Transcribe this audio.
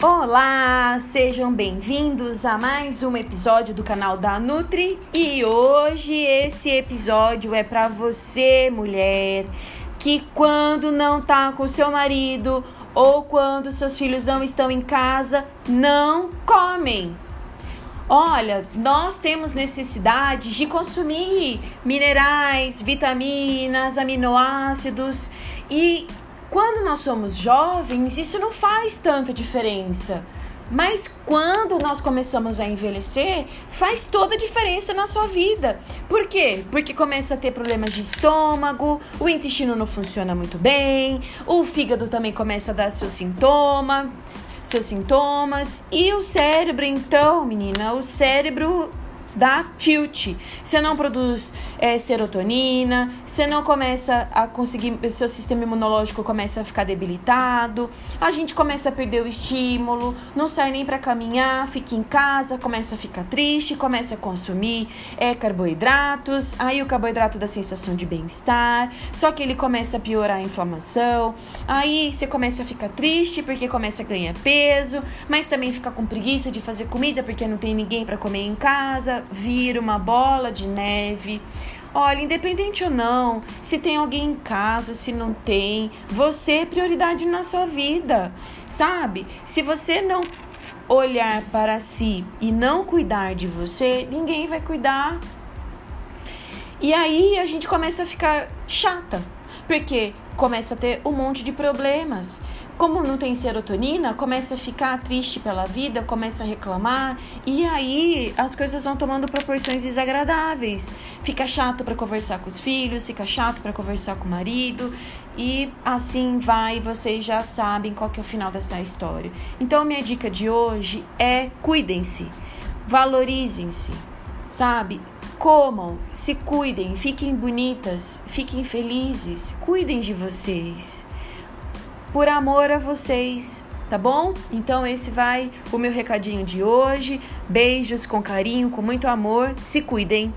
Olá, sejam bem-vindos a mais um episódio do canal da Nutri e hoje esse episódio é para você, mulher, que quando não tá com seu marido ou quando seus filhos não estão em casa, não comem. Olha, nós temos necessidade de consumir minerais, vitaminas, aminoácidos e quando nós somos jovens, isso não faz tanta diferença. Mas quando nós começamos a envelhecer, faz toda a diferença na sua vida. Por quê? Porque começa a ter problemas de estômago, o intestino não funciona muito bem, o fígado também começa a dar seus sintomas, seus sintomas, e o cérebro, então, menina, o cérebro dá tilt. Você não produz é, serotonina, você não começa a conseguir, seu sistema imunológico começa a ficar debilitado, a gente começa a perder o estímulo, não sai nem para caminhar, fica em casa, começa a ficar triste, começa a consumir é, carboidratos, aí o carboidrato dá sensação de bem-estar, só que ele começa a piorar a inflamação, aí você começa a ficar triste porque começa a ganhar peso, mas também fica com preguiça de fazer comida porque não tem ninguém para comer em casa, vira uma bola de neve. Olha, independente ou não, se tem alguém em casa, se não tem, você é prioridade na sua vida, sabe? Se você não olhar para si e não cuidar de você, ninguém vai cuidar. E aí a gente começa a ficar chata, porque começa a ter um monte de problemas como não tem serotonina, começa a ficar triste pela vida, começa a reclamar e aí as coisas vão tomando proporções desagradáveis. Fica chato para conversar com os filhos, fica chato para conversar com o marido e assim vai, vocês já sabem qual que é o final dessa história. Então minha dica de hoje é cuidem-se, valorizem-se, sabe? Comam, se cuidem, fiquem bonitas, fiquem felizes, cuidem de vocês por amor a vocês, tá bom? Então esse vai o meu recadinho de hoje. Beijos com carinho, com muito amor. Se cuidem.